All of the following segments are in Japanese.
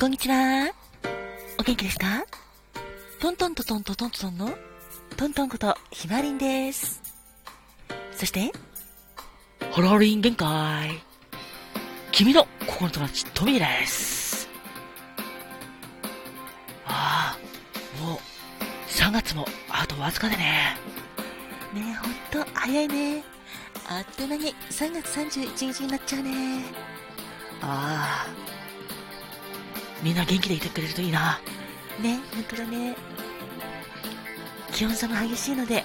こんにちは。お元気ですか？トントントントントントントンのトントンことひまりんです。そして、ハロリン限界。君の心の友達、トミーです。ああ、もう、3月もあとわずかでね。ねえ、ほんと、早いね。あっという間に3月31日になっちゃうね。ああ。みんな元気でいてくれるといいな。ね、ほんとだね。気温差も激しいので、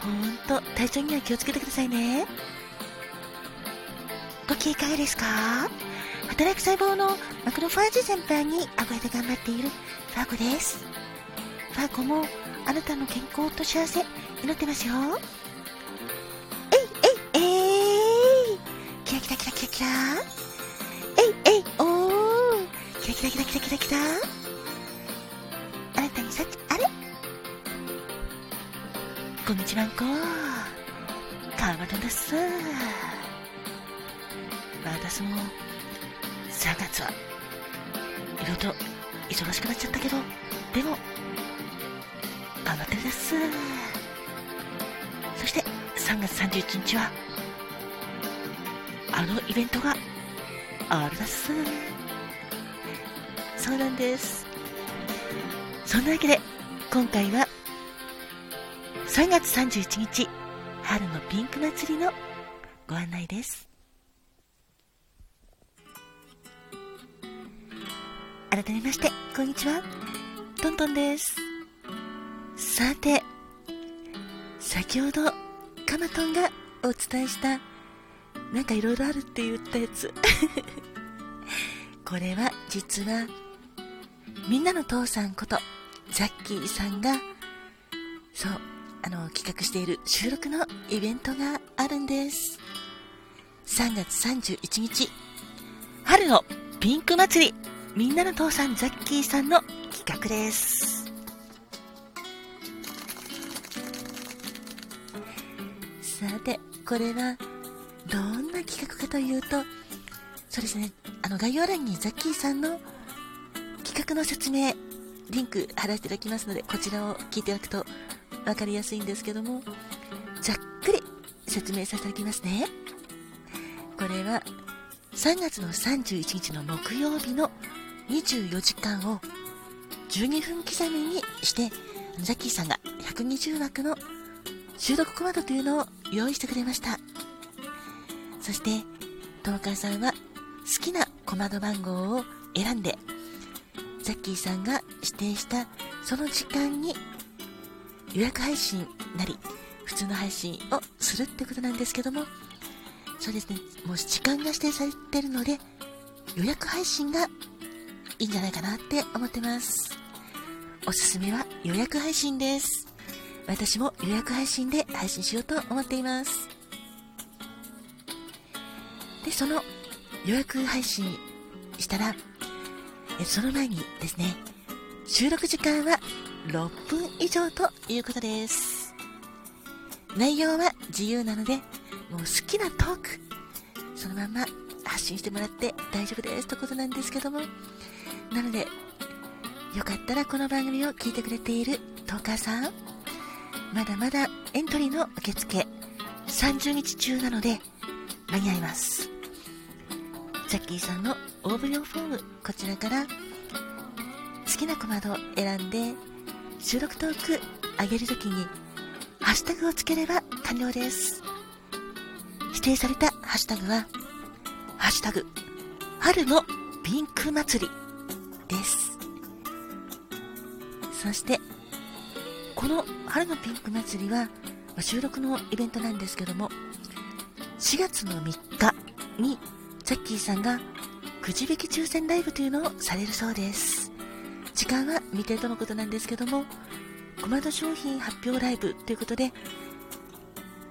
ほんと体調には気をつけてくださいね。ご機嫌いかがですか？働く細胞のマクロファージ全般に憧れて頑張っているファーコです。ファーコもあなたの健康と幸せ祈ってますよ。えいえいえいキラキラキラキラキラーキラキラキラキラキラキラ。あなたにさっきあれ？こんにちはんこかまどです。私も3月はいろいろと忙しくなっちゃったけどでも頑張ってです。そして3月31日はあのイベントがあるだっす。そうなんです。そんなわけで今回は3月31日春のピンク祭りのご案内です。改めましてこんにちは。トントンです。さて先ほどカマトンがお伝えしたなんかいろいろあるって言ったやつ。これは実はみんなの父さんことザッキーさんがそうあの企画している収録のイベントがあるんです。3月31日春のピンク祭りみんなの父さんザッキーさんの企画です。さてこれはどんな企画かというとそうですねあの概要欄にザッキーさんのの説明リンク貼らせていただきますのでこちらを聞いていただくと分かりやすいんですけどもざっくり説明させていただきますね。これは3月の31日の木曜日の24時間を12分刻みにしてザキーさんが120枠の収録コマンドというのを用意してくれました。そしてトーカさんは好きなコマンド番号を選んでザッキーさんが指定したその時間に予約配信なり普通の配信をするってことなんですけどもそうですね。もう時間が指定されてるので予約配信がいいんじゃないかなって思ってます。おすすめは予約配信です。私も予約配信で配信しようと思っています。でその予約配信したらその前にですね収録時間は6分以上ということです。内容は自由なのでもう好きなトークそのまま発信してもらって大丈夫ですということなんですけどもなのでよかったらこの番組を聞いてくれているトーカーさんまだまだエントリーの受付30日中なので間に合います。ザッキーさんの応募用フォームこちらから好きなコマンドを選んで収録トーク上げるときにハッシュタグをつければ完了です。指定されたハッシュタグはハッシュタグ春のピンク祭りです。そしてこの春のピンク祭りは収録のイベントなんですけども4月の3日にザッキーさんがくじ引き抽選ライブというのをされるそうです。時間は未定とのことなんですけどもコマンド商品発表ライブということで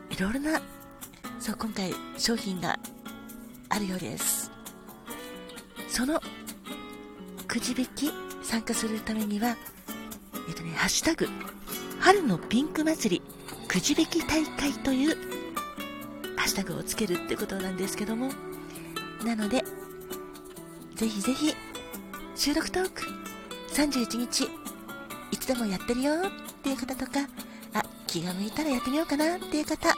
いろいろなそう今回商品があるようです。そのくじ引き参加するためにはえっとねハッシュタグ春のピンク祭りくじ引き大会というハッシュタグをつけるってことなんですけどもなのでぜひぜひ。収録トーク。31日。いつでもやってるよ。っていう方とか。あ気が向いたらやってみようかな。っていう方。も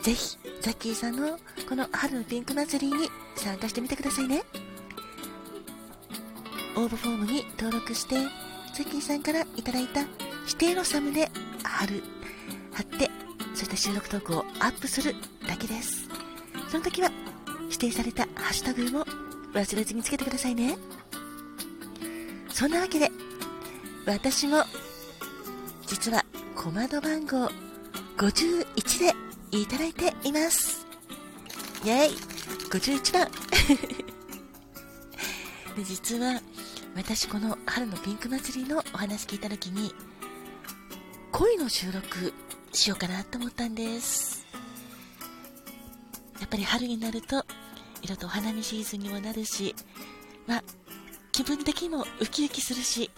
うぜひザッキーさんのこの春のピンク祭りに参加してみてくださいね。応募フォームに登録してザッキーさんからいただいた指定のサムネ貼る貼ってそして収録トークをアップするだけです。その時は指定されたハッシュタグも忘れずにつけてくださいね。そんなわけで私も実は小窓番号51でいただいています。イェイ51番。で実は私この春のピンク祭りのお話聞いた時に恋の収録しようかなと思ったんです。やっぱり春になると色とお花見シーズンにもなるしまあ気分的にもウキウキするし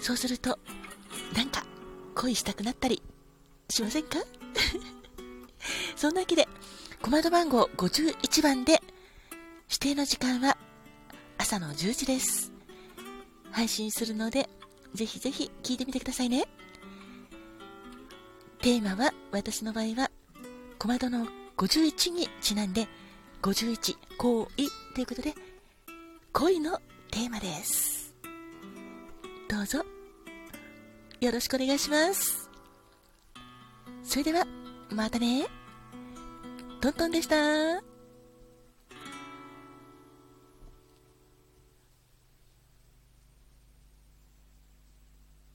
そうするとなんか恋したくなったりしませんか？そんなわけで小窓番号51番で指定の時間は朝の10時です。配信するのでぜひぜひ聞いてみてくださいね。テーマは私の場合は小窓の51にちなんで51恋ということで恋のテーマです。どうぞ。よろしくお願いします。それではまたね。トントンでした。